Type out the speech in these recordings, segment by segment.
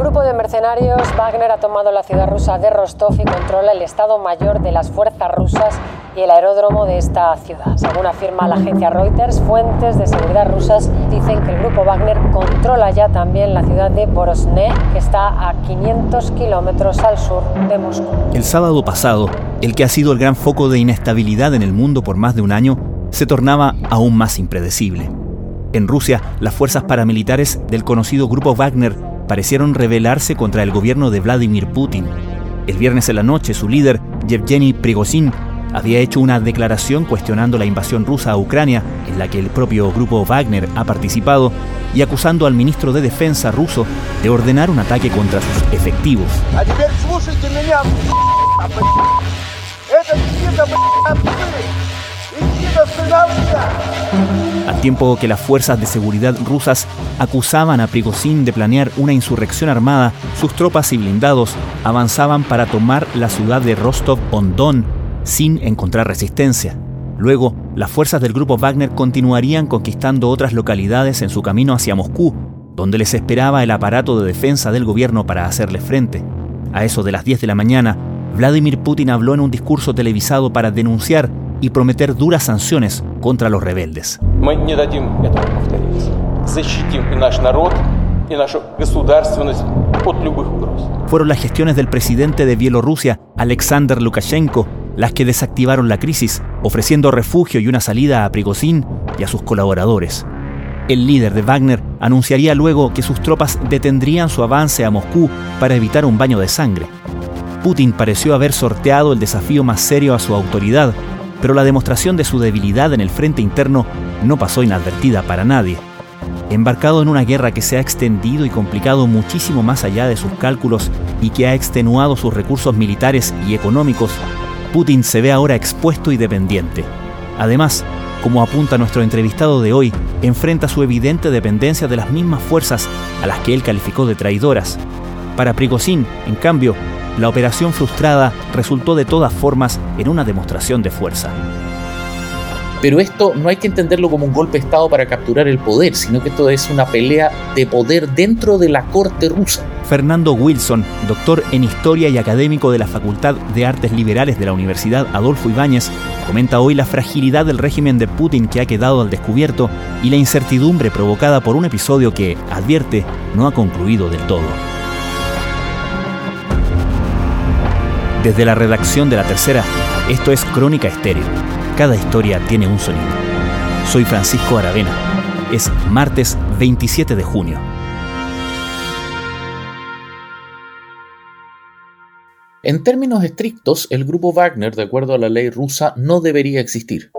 grupo de mercenarios Wagner ha tomado la ciudad rusa de Rostov y controla el Estado Mayor de las fuerzas rusas y el aeródromo de esta ciudad. Según afirma la agencia Reuters, fuentes de seguridad rusas dicen que el grupo Wagner controla ya también la ciudad de Borosne, que está a 500 kilómetros al sur de Moscú. El sábado pasado, el que ha sido el gran foco de inestabilidad en el mundo por más de un año, se tornaba aún más impredecible. En Rusia, las fuerzas paramilitares del conocido grupo Wagner parecieron rebelarse contra el gobierno de Vladimir Putin. El viernes en la noche, su líder, Yevgeny Prigozhin, había hecho una declaración cuestionando la invasión rusa a Ucrania, en la que el propio grupo Wagner ha participado, y acusando al ministro de Defensa ruso de ordenar un ataque contra sus efectivos. Al tiempo que las fuerzas de seguridad rusas acusaban a Prigozhin de planear una insurrección armada, sus tropas y blindados avanzaban para tomar la ciudad de Rostov-on-Don sin encontrar resistencia. Luego, las fuerzas del grupo Wagner continuarían conquistando otras localidades en su camino hacia Moscú, donde les esperaba el aparato de defensa del gobierno para hacerle frente. A eso de las 10 de la mañana, Vladimir Putin habló en un discurso televisado para denunciar y prometer duras sanciones contra los rebeldes. Fueron las gestiones del presidente de Bielorrusia, Alexander Lukashenko, las que desactivaron la crisis, ofreciendo refugio y una salida a Prigozhin y a sus colaboradores. El líder de Wagner anunciaría luego que sus tropas detendrían su avance a Moscú para evitar un baño de sangre. Putin pareció haber sorteado el desafío más serio a su autoridad, pero la demostración de su debilidad en el frente interno no pasó inadvertida para nadie. Embarcado en una guerra que se ha extendido y complicado muchísimo más allá de sus cálculos y que ha extenuado sus recursos militares y económicos, Putin se ve ahora expuesto y dependiente. Además, como apunta nuestro entrevistado de hoy, enfrenta su evidente dependencia de las mismas fuerzas a las que él calificó de traidoras. Para Prigozhin, en cambio, la operación frustrada resultó de todas formas en una demostración de fuerza. Pero esto no hay que entenderlo como un golpe de Estado para capturar el poder, sino que esto es una pelea de poder dentro de la corte rusa. Fernando Wilson, doctor en Historia y académico de la Facultad de Artes Liberales de la Universidad Adolfo Ibáñez, comenta hoy la fragilidad del régimen de Putin que ha quedado al descubierto y la incertidumbre provocada por un episodio que, advierte, no ha concluido del todo. Desde la redacción de la tercera, esto es Crónica Estéreo cada historia tiene un sonido. Soy Francisco Aravena. Es martes 27 de junio. En términos estrictos, el grupo Wagner, de acuerdo a la ley rusa, no debería existir.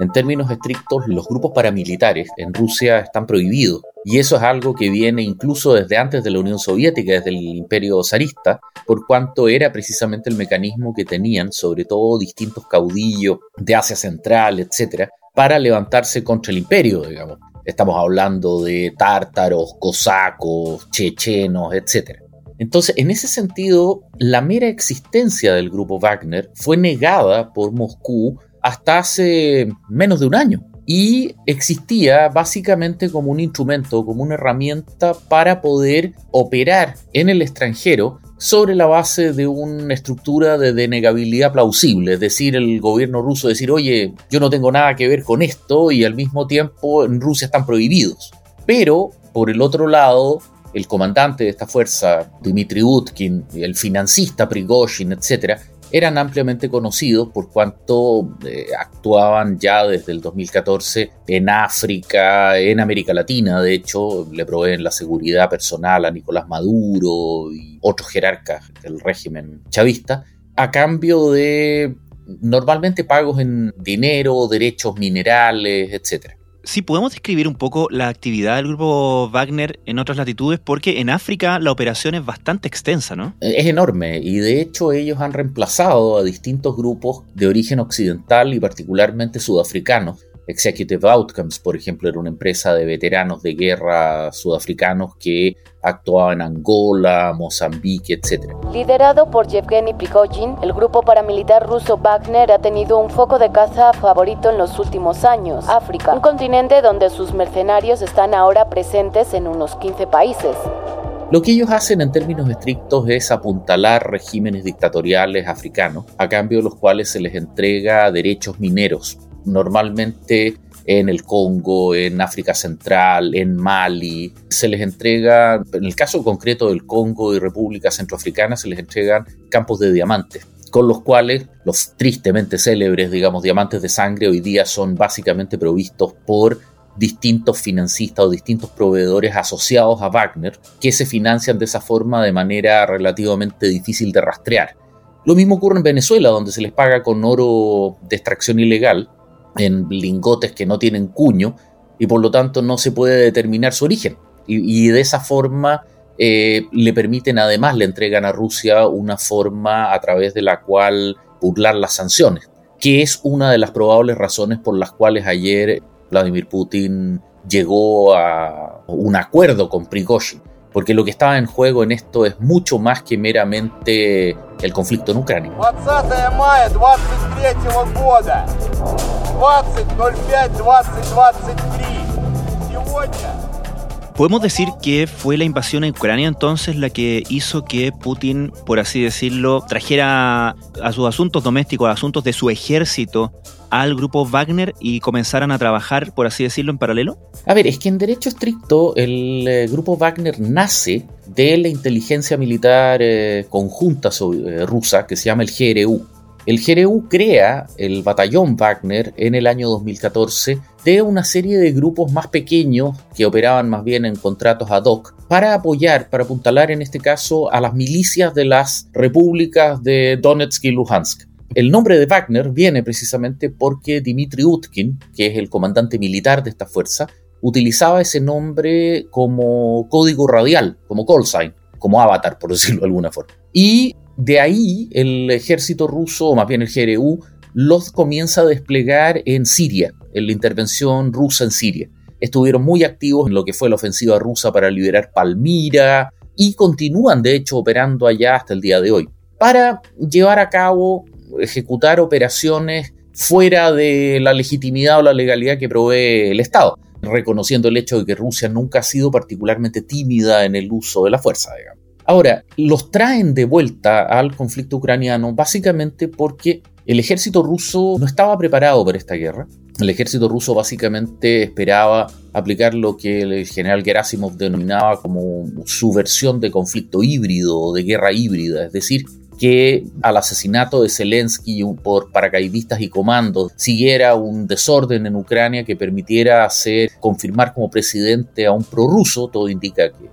En términos estrictos, los grupos paramilitares en Rusia están prohibidos. Y eso es algo que viene incluso desde antes de la Unión Soviética, desde el imperio zarista, por cuanto era precisamente el mecanismo que tenían, sobre todo distintos caudillos de Asia Central, etcétera, para levantarse contra el imperio, digamos. Estamos hablando de tártaros, cosacos, chechenos, etcétera. Entonces, en ese sentido, la mera existencia del grupo Wagner fue negada por Moscú hasta hace menos de un año y existía básicamente como un instrumento, como una herramienta para poder operar en el extranjero sobre la base de una estructura de denegabilidad plausible, es decir, el gobierno ruso decir, oye, yo no tengo nada que ver con esto y al mismo tiempo en Rusia están prohibidos. Pero, por el otro lado, el comandante de esta fuerza, Dmitry Utkin, el financista Prigozhin, etc., eran ampliamente conocidos por cuanto eh, actuaban ya desde el 2014 en África, en América Latina, de hecho le proveen la seguridad personal a Nicolás Maduro y otros jerarcas del régimen chavista, a cambio de normalmente pagos en dinero, derechos minerales, etc si podemos describir un poco la actividad del grupo Wagner en otras latitudes, porque en África la operación es bastante extensa, ¿no? Es enorme y de hecho ellos han reemplazado a distintos grupos de origen occidental y particularmente sudafricanos Executive Outcomes, por ejemplo, era una empresa de veteranos de guerra sudafricanos que actuaba en Angola, Mozambique, etc. Liderado por Yevgeny Prigozhin, el grupo paramilitar ruso Wagner ha tenido un foco de caza favorito en los últimos años, África, un continente donde sus mercenarios están ahora presentes en unos 15 países. Lo que ellos hacen en términos estrictos es apuntalar regímenes dictatoriales africanos, a cambio de los cuales se les entrega derechos mineros, normalmente en el Congo, en África Central, en Mali. Se les entrega, en el caso concreto del Congo y República Centroafricana, se les entregan campos de diamantes con los cuales los tristemente célebres, digamos, diamantes de sangre hoy día son básicamente provistos por distintos financistas o distintos proveedores asociados a Wagner que se financian de esa forma de manera relativamente difícil de rastrear. Lo mismo ocurre en Venezuela, donde se les paga con oro de extracción ilegal en lingotes que no tienen cuño y por lo tanto no se puede determinar su origen. Y, de esa forma eh, le permiten además, le entregan a Rusia una forma a través de la cual burlar las sanciones, que es una de las probables razones por las cuales ayer Vladimir Putin llegó a un acuerdo con Prigozhin, porque lo que estaba en juego en esto es mucho más que meramente el conflicto en Ucrania. ¿Podemos decir que fue la invasión en Ucrania entonces la que hizo que Putin, por así decirlo, trajera a sus asuntos domésticos, a asuntos de su ejército, al grupo Wagner y comenzaran a trabajar, por así decirlo, en paralelo? A ver, es que en derecho estricto el eh, grupo Wagner nace de la inteligencia militar eh, conjunta eh, rusa que se llama el GRU. El GRU crea el batallón Wagner en el año 2014 de una serie de grupos más pequeños que operaban más bien en contratos ad hoc para apoyar, para apuntalar en este caso a las milicias de las repúblicas de Donetsk y Luhansk. El nombre de Wagner viene precisamente porque Dmitry Utkin, que es el comandante militar de esta fuerza, utilizaba ese nombre como código radial, como call sign, como avatar, por decirlo de alguna forma. Y de ahí el ejército ruso, o más bien el GRU, los comienza a desplegar en Siria, en la intervención rusa en Siria. Estuvieron muy activos en lo que fue la ofensiva rusa para liberar Palmira y continúan de hecho operando allá hasta el día de hoy, para llevar a cabo, ejecutar operaciones fuera de la legitimidad o la legalidad que provee el Estado, reconociendo el hecho de que Rusia nunca ha sido particularmente tímida en el uso de la fuerza, digamos. Ahora, los traen de vuelta al conflicto ucraniano básicamente porque el ejército ruso no estaba preparado para esta guerra. El ejército ruso básicamente esperaba aplicar lo que el general Gerasimov denominaba como su versión de conflicto híbrido o de guerra híbrida, es decir, que al asesinato de Zelensky por paracaidistas y comandos siguiera un desorden en Ucrania que permitiera hacer confirmar como presidente a un prorruso, todo indica que eh,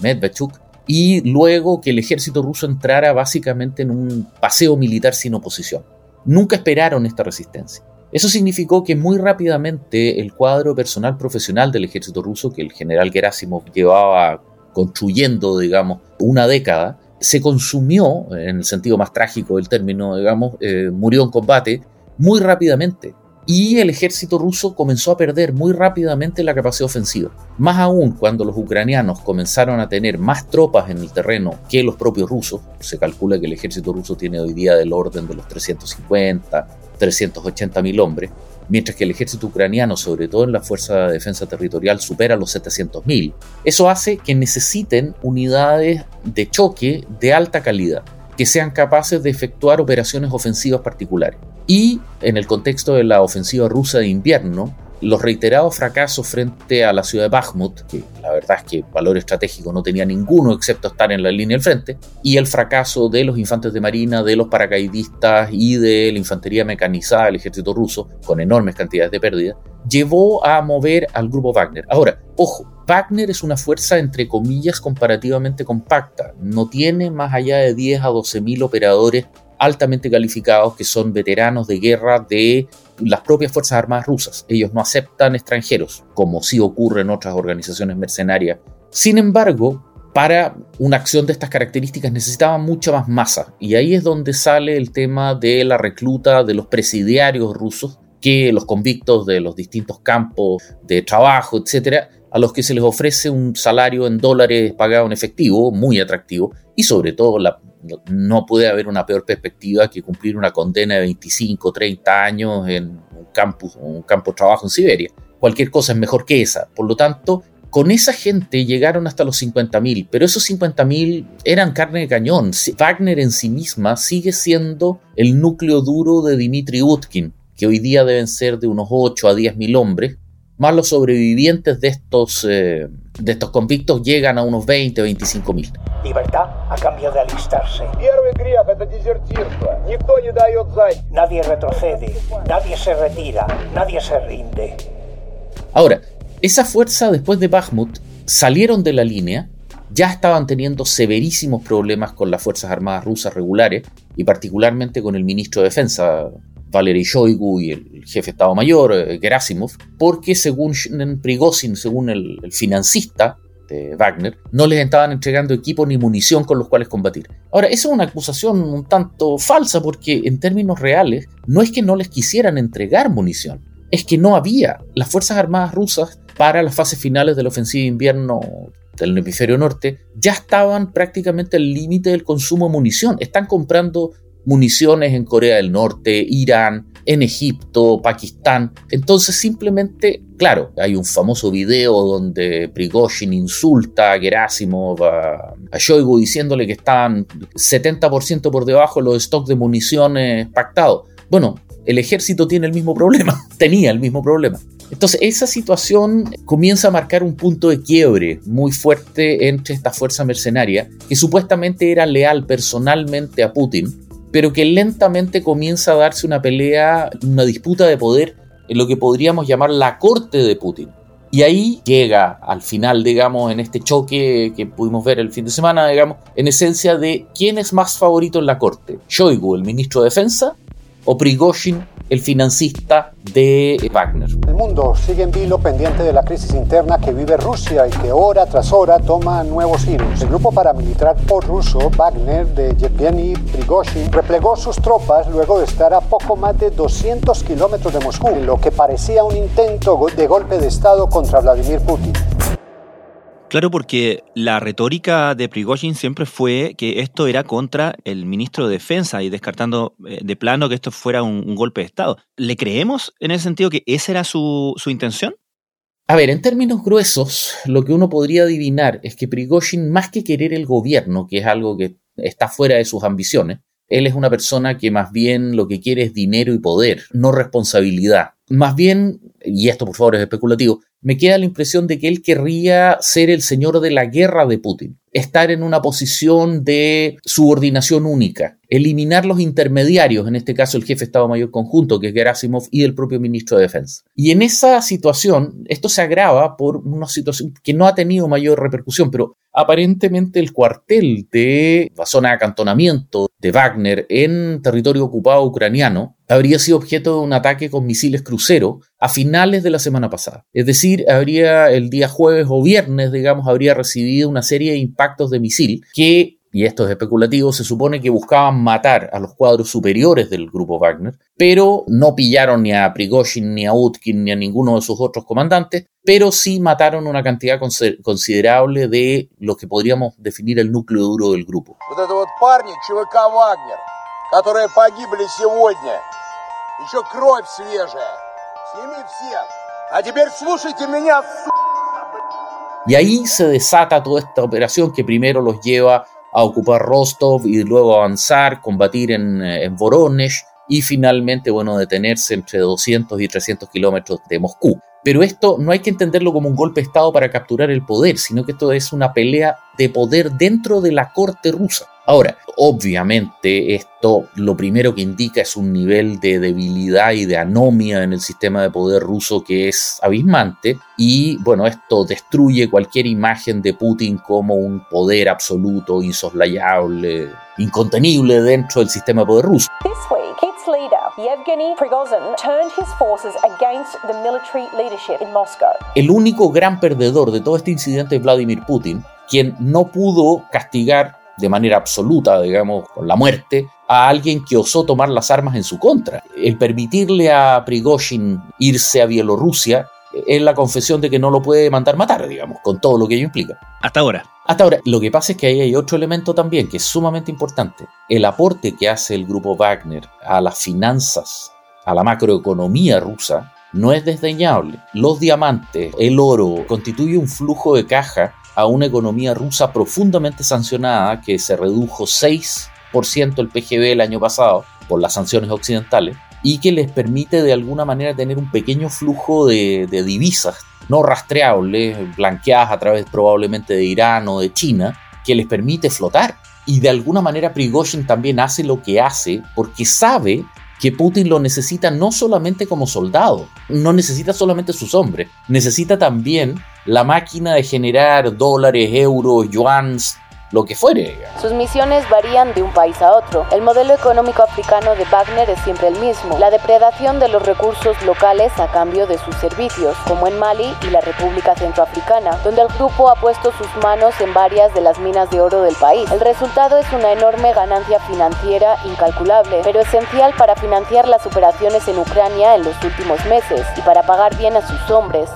Medvedchuk, y luego que el ejército ruso entrara básicamente en un paseo militar sin oposición. Nunca esperaron esta resistencia. Eso significó que muy rápidamente el cuadro personal profesional del ejército ruso, que el general Gerasimov llevaba construyendo, digamos, una década, se consumió, en el sentido más trágico del término, digamos, eh, murió en combate muy rápidamente y el ejército ruso comenzó a perder muy rápidamente la capacidad ofensiva. Más aún cuando los ucranianos comenzaron a tener más tropas en el terreno que los propios rusos, se calcula que el ejército ruso tiene hoy día del orden de los 350, 380 mil hombres, mientras que el ejército ucraniano, sobre todo en la Fuerza de Defensa Territorial, supera los 700 mil. Eso hace que necesiten unidades de choque de alta calidad que sean capaces de efectuar operaciones ofensivas particulares. Y en el contexto de la ofensiva rusa de invierno, los reiterados fracasos frente a la ciudad de Bakhmut, que la verdad es que valor estratégico no tenía ninguno excepto estar en la línea del frente, y el fracaso de los infantes de marina, de los paracaidistas y de la infantería mecanizada del ejército ruso, con enormes cantidades de pérdidas, llevó a mover al grupo Wagner. Ahora, ojo, Wagner es una fuerza entre comillas comparativamente compacta, no tiene más allá de 10 a 12 mil operadores altamente calificados que son veteranos de guerra de las propias Fuerzas Armadas rusas. Ellos no aceptan extranjeros, como sí ocurre en otras organizaciones mercenarias. Sin embargo, para una acción de estas características necesitaban mucha más masa. Y ahí es donde sale el tema de la recluta de los presidiarios rusos, que los convictos de los distintos campos de trabajo, etcétera, a los que se les ofrece un salario en dólares pagado en efectivo, muy atractivo, y sobre todo no puede haber una peor perspectiva que cumplir una condena de 25, 30 años en un, campus, un campo de trabajo en Siberia. Cualquier cosa es mejor que esa. Por lo tanto, Con esa gente llegaron hasta los 50.000, pero esos 50.000 eran carne de cañón. Wagner en sí misma sigue siendo el núcleo duro de Dmitry Utkin, que hoy día deben ser de unos 8 a 10 mil hombres, más los sobrevivientes de estos, eh, de estos convictos llegan a unos 20 o 25 mil. Libertad a cambio de alistarse. Nadie retrocede, nadie se retira, nadie se rinde. Ahora, esa fuerza después de Bakhmut salieron de la línea, ya estaban teniendo severísimos problemas con las Fuerzas Armadas rusas regulares y particularmente con el ministro de Defensa, Valery Shoigu y el jefe de Estado Mayor, eh, Gerasimov, porque según Prigozhin, según el, financista de Wagner, no les estaban entregando equipo ni munición con los cuales combatir. Ahora, esa es una acusación un tanto falsa porque en términos reales no es que no les quisieran entregar munición, es que no había. Las Fuerzas Armadas rusas para las fases finales de la ofensiva de invierno del hemisferio norte ya estaban prácticamente al límite del consumo de munición. Están comprando municiones en Corea del Norte, Irán, en Egipto, Pakistán. Entonces simplemente, claro, hay un famoso video donde Prigozhin insulta a Gerasimov, a, a Shoigu, diciéndole que estaban 70% por debajo de los stocks de municiones pactados. Bueno, el ejército tiene el mismo problema, tenía el mismo problema. Entonces esa situación comienza a marcar un punto de quiebre muy fuerte entre esta fuerza mercenaria que supuestamente era leal personalmente a Putin pero que lentamente comienza a darse una pelea, una disputa de poder en lo que podríamos llamar la corte de Putin. Y ahí llega al final, digamos, en este choque que pudimos ver el fin de semana, digamos, en esencia de quién es más favorito en la corte, Shoigu, el ministro de Defensa, o Prigozhin, el financista de Wagner. El mundo sigue en vilo pendiente de la crisis interna que vive Rusia y que hora tras hora toma nuevos giros. El grupo paramilitar ruso Wagner de Yevgeny Prigozhin replegó sus tropas luego de estar a poco más de 200 kilómetros de Moscú, lo que parecía un intento de golpe de Estado contra Vladimir Putin. Claro, porque la retórica de Prigozhin siempre fue que esto era contra el ministro de Defensa y descartando eh, de plano que esto fuera un, golpe de Estado. ¿Le creemos en ese sentido que esa era su, su intención? A ver, en términos gruesos, lo que uno podría adivinar es que Prigozhin, más que querer el gobierno, que es algo que está fuera de sus ambiciones, él es una persona que más bien lo que quiere es dinero y poder, no responsabilidad. Más bien, y esto por favor es especulativo, me queda la impresión de que él querría ser el señor de la guerra de Putin, estar en una posición de subordinación única, eliminar los intermediarios, en este caso el jefe de Estado Mayor Conjunto, que es Gerasimov, y el propio ministro de Defensa. Y en esa situación, esto se agrava por una situación que no ha tenido mayor repercusión, pero aparentemente el cuartel de la zona de acantonamiento de Wagner en territorio ocupado ucraniano habría sido objeto de un ataque con misiles crucero a finales de la semana pasada. Es decir, habría el día jueves o viernes, digamos, habría recibido una serie de impactos de misil que y esto es especulativo, se supone que buscaban matar a los cuadros superiores del grupo Wagner, pero no pillaron ni a Prigozhin, ni a Utkin, ni a ninguno de sus otros comandantes, pero sí mataron una cantidad considerable de lo que podríamos definir el núcleo duro del grupo. Y ahí se desata toda esta operación que primero los lleva a ocupar Rostov y luego avanzar, combatir en, eh, en Voronezh y finalmente, bueno, detenerse entre 200 y 300 kilómetros de Moscú. Pero esto no hay que entenderlo como un golpe de Estado para capturar el poder, sino que esto es una pelea de poder dentro de la corte rusa. Ahora, obviamente esto lo primero que indica es un nivel de debilidad y de anomia en el sistema de poder ruso que es abismante y bueno, esto destruye cualquier imagen de Putin como un poder absoluto, insoslayable, incontenible dentro del sistema de poder ruso. El único gran perdedor de todo este incidente es Vladimir Putin, quien no pudo castigar de manera absoluta, digamos, con la muerte, a alguien que osó tomar las armas en su contra. El permitirle a Prigozhin irse a Bielorrusia es la confesión de que no lo puede mandar matar, digamos, con todo lo que ello implica. Hasta ahora. Hasta ahora, lo que pasa es que ahí hay otro elemento también que es sumamente importante. El aporte que hace el grupo Wagner a las finanzas, a la macroeconomía rusa, no es desdeñable. Los diamantes, el oro, constituye un flujo de caja a una economía rusa profundamente sancionada que se redujo 6% el PGB el año pasado por las sanciones occidentales y que les permite de alguna manera tener un pequeño flujo de, divisas no rastreables, blanqueadas a través probablemente de Irán o de China, que les permite flotar. Y de alguna manera Prigozhin también hace lo que hace porque sabe que Putin lo necesita no solamente como soldado, no necesita solamente sus hombres, necesita también la máquina de generar dólares, euros, yuans, lo que fuere. Sus misiones varían de un país a otro. El modelo económico africano de Wagner es siempre el mismo, la depredación de los recursos locales a cambio de sus servicios, como en Mali y la República Centroafricana, donde el grupo ha puesto sus manos en varias de las minas de oro del país. El resultado es una enorme ganancia financiera incalculable, pero esencial para financiar las operaciones en Ucrania en los últimos meses y para pagar bien a sus hombres,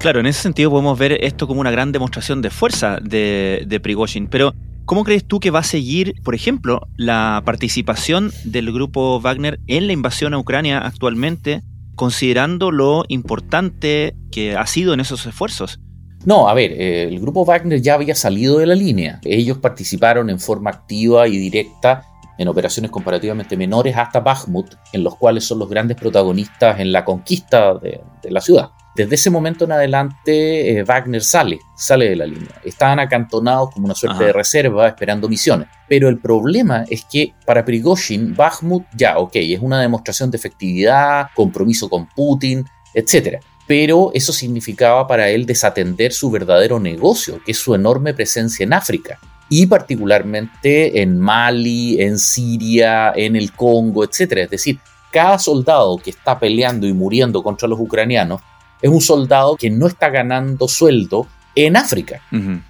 Claro, en ese sentido podemos ver esto como una gran demostración de fuerza de, de Prigozhin, pero ¿cómo crees tú que va a seguir, por ejemplo, la participación del grupo Wagner en la invasión a Ucrania actualmente, considerando lo importante que ha sido en esos esfuerzos? No, a ver, eh, el grupo Wagner ya había salido de la línea. Ellos participaron en forma activa y directa en operaciones comparativamente menores hasta Bakhmut, en los cuales son los grandes protagonistas en la conquista de la ciudad. Desde ese momento en adelante, eh, Wagner sale, sale de la línea. Estaban acantonados como una suerte de reserva esperando misiones. Pero el problema es que para Prigozhin, Bakhmut ya, ok, es una demostración de efectividad, compromiso con Putin, etc. Pero eso significaba para él desatender su verdadero negocio, que es su enorme presencia en África y particularmente en Mali, en Siria, en el Congo, etc. Es decir, cada soldado que está peleando y muriendo contra los ucranianos es un soldado que no está ganando sueldo en África.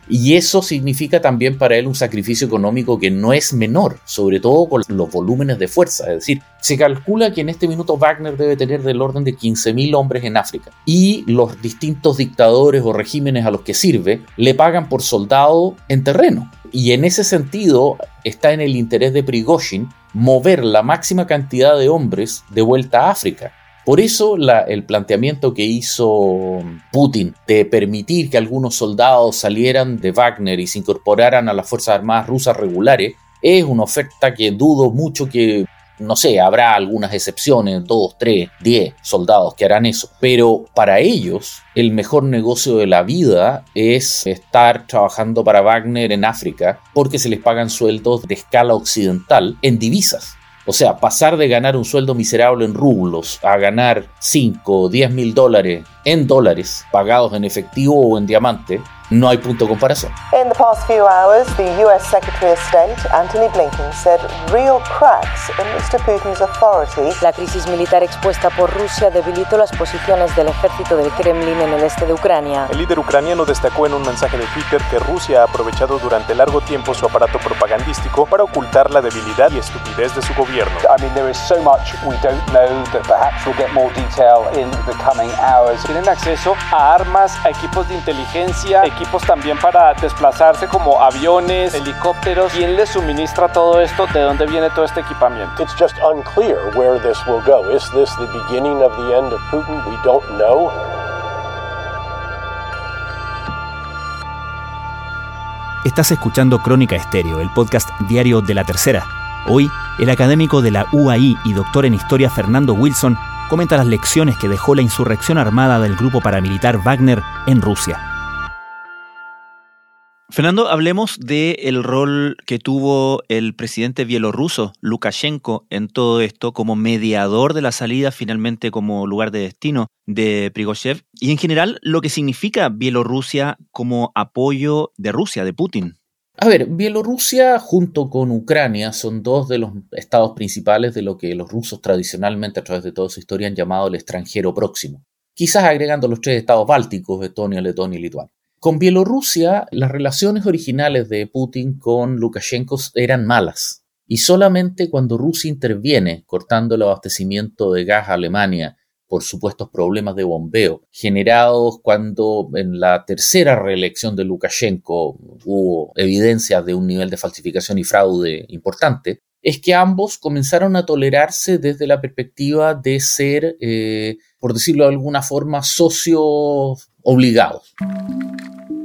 Y eso significa también para él un sacrificio económico que no es menor, sobre todo con los volúmenes de fuerza. Es decir, se calcula que en este minuto Wagner debe tener del orden de 15.000 hombres en África. Y los distintos dictadores o regímenes a los que sirve le pagan por soldado en terreno. Y en ese sentido está en el interés de Prigozhin mover la máxima cantidad de hombres de vuelta a África por eso el planteamiento que hizo Putin de permitir que algunos soldados salieran de Wagner y se incorporaran a las Fuerzas Armadas rusas regulares es una oferta que dudo mucho que no sé, habrá algunas excepciones, dos, tres, diez soldados que harán eso, pero para ellos el mejor negocio de la vida es estar trabajando para Wagner en África porque se les pagan sueldos de escala occidental en divisas. O sea, pasar de ganar un sueldo miserable en rublos a ganar 5 o 10 mil dólares en dólares pagados en efectivo o en diamante, no hay punto de comparación. In the past few hours, the US Secretary of State, Antony Blinken, said real cracks in Mr. Putin's authority. La crisis militar expuesta por Rusia debilitó las posiciones del ejército del Kremlin en el este de Ucrania. El líder ucraniano destacó en un mensaje de Twitter que Rusia ha aprovechado durante largo tiempo su aparato propagandístico para ocultar la debilidad y estupidez de su gobierno. I mean, there is so much we don't know that perhaps we'll get more detail in the coming hours. Tienen acceso a armas, a equipos de inteligencia, equipos también para desplazarse como aviones, helicópteros. ¿Quién les suministra todo esto? ¿De dónde viene todo este equipamiento? It's just unclear where this will go. Is this the beginning of the end of Putin? We don't know. Estás escuchando Crónica Estéreo, el podcast diario de la tercera. Hoy, el académico de la UAI y doctor en historia Fernando Wilson comenta las lecciones que dejó la insurrección armada del grupo paramilitar Wagner en Rusia. Fernando, hablemos del rol que tuvo el presidente bielorruso Lukashenko en todo esto como mediador de la salida finalmente como lugar de destino de Prigozhin y en general lo que significa Bielorrusia como apoyo de Rusia, de Putin. A ver, Bielorrusia junto con Ucrania son dos de los estados principales de lo que los rusos tradicionalmente a través de toda su historia han llamado el extranjero próximo, quizás agregando los tres estados bálticos, Estonia, Letonia y Lituania. Con Bielorrusia, las relaciones originales de Putin con Lukashenko eran malas. Y solamente cuando Rusia interviene cortando el abastecimiento de gas a Alemania por supuestos problemas de bombeo generados cuando en la tercera reelección de Lukashenko hubo evidencias de un nivel de falsificación y fraude importante, es que ambos comenzaron a tolerarse desde la perspectiva de ser, eh, por decirlo de alguna forma, socios obligados.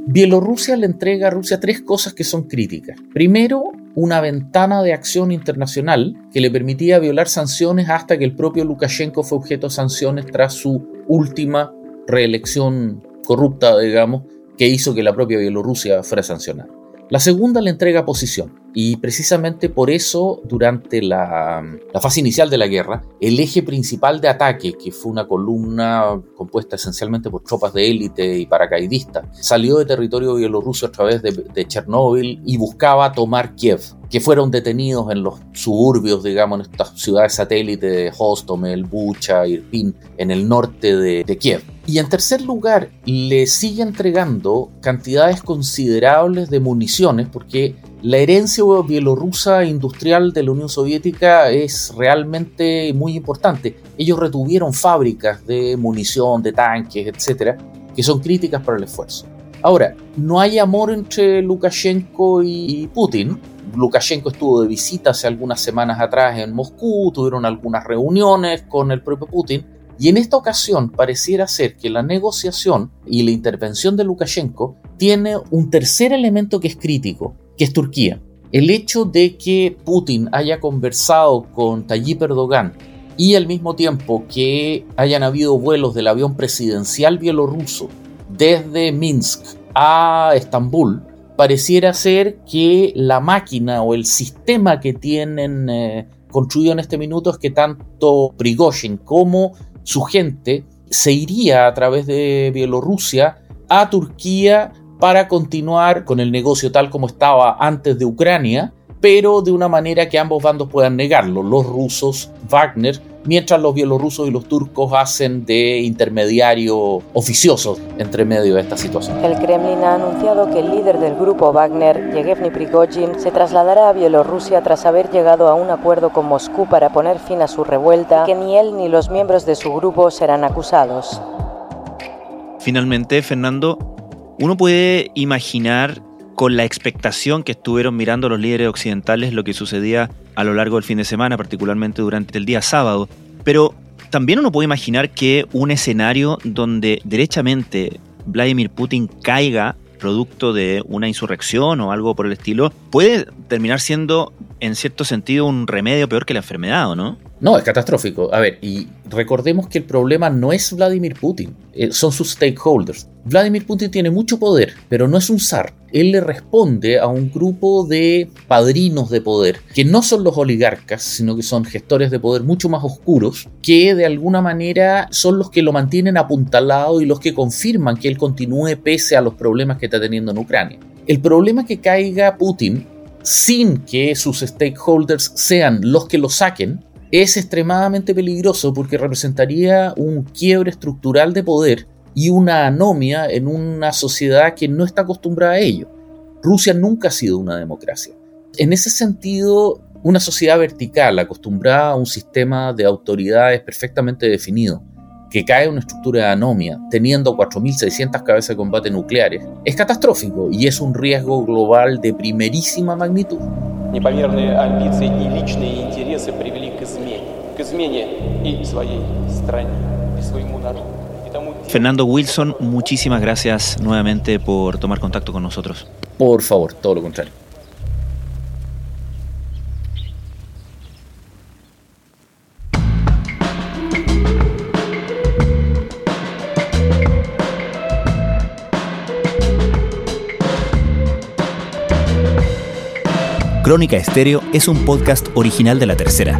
Bielorrusia le entrega a Rusia tres cosas que son críticas. Primero, una ventana de acción internacional que le permitía violar sanciones hasta que el propio Lukashenko fue objeto de sanciones tras su última reelección corrupta, digamos, que hizo que la propia Bielorrusia fuera sancionada. La segunda le entrega posición y precisamente por eso durante la, fase inicial de la guerra, el eje principal de ataque, que fue una columna compuesta esencialmente por tropas de élite y paracaidistas, salió de territorio bielorruso a través de, Chernóbil y buscaba tomar Kiev, que fueron detenidos en los suburbios, digamos, en estas ciudades satélites de Hostomel, Bucha, Irpin, en el norte de Kiev. Y en tercer lugar, le sigue entregando cantidades considerables de municiones, porque la herencia bielorrusa industrial de la Unión Soviética es realmente muy importante. Ellos retuvieron fábricas de munición, de tanques, etcétera, que son críticas para el esfuerzo. Ahora, no hay amor entre Lukashenko y Putin. Lukashenko estuvo de visita hace algunas semanas atrás en Moscú, tuvieron algunas reuniones con el propio Putin, y en esta ocasión pareciera ser que la negociación y la intervención de Lukashenko tiene un tercer elemento que es crítico, que es Turquía. El hecho de que Putin haya conversado con Tayyip Erdogan y al mismo tiempo que hayan habido vuelos del avión presidencial bielorruso desde Minsk a Estambul, pareciera ser que la máquina o el sistema que tienen eh, construido en este minuto es que tanto Prigozhin como su gente se iría a través de Bielorrusia a Turquía para continuar con el negocio tal como estaba antes de Ucrania, pero de una manera que ambos bandos puedan negarlo, los rusos, Wagner, mientras los bielorrusos y los turcos hacen de intermediario oficiosos entre medio de esta situación. El Kremlin ha anunciado que el líder del grupo Wagner, Yevgeny Prigozhin, se trasladará a Bielorrusia tras haber llegado a un acuerdo con Moscú para poner fin a su revuelta que ni él ni los miembros de su grupo serán acusados. Finalmente, Fernando, uno puede imaginar con la expectación que estuvieron mirando los líderes occidentales lo que sucedía a lo largo del fin de semana, particularmente durante el día sábado. Pero también uno puede imaginar que un escenario donde derechamente Vladimir Putin caiga producto de una insurrección o algo por el estilo, puede terminar siendo en cierto sentido un remedio peor que la enfermedad, ¿o no? No, es catastrófico. A ver, y recordemos que el problema no es Vladimir Putin, eh, son sus stakeholders. Vladimir Putin tiene mucho poder, pero no es un zar. Él le responde a un grupo de padrinos de poder, que no son los oligarcas, sino que son gestores de poder mucho más oscuros, que de alguna manera son los que lo mantienen apuntalado y los que confirman que él continúe pese a los problemas que está teniendo en Ucrania. El problema que caiga Putin sin que sus stakeholders sean los que lo saquen, es extremadamente peligroso porque representaría un quiebre estructural de poder y una anomia en una sociedad que no está acostumbrada a ello. Rusia nunca ha sido una democracia. En ese sentido, una sociedad vertical acostumbrada a un sistema de autoridades perfectamente definido, que cae en una estructura de anomia, teniendo 4.600 cabezas de combate nucleares, es catastrófico y es un riesgo global de primerísima magnitud. Fernando Wilson, muchísimas gracias nuevamente por tomar contacto con nosotros. Por favor, todo lo contrario. Crónica Estéreo es un podcast original de La Tercera.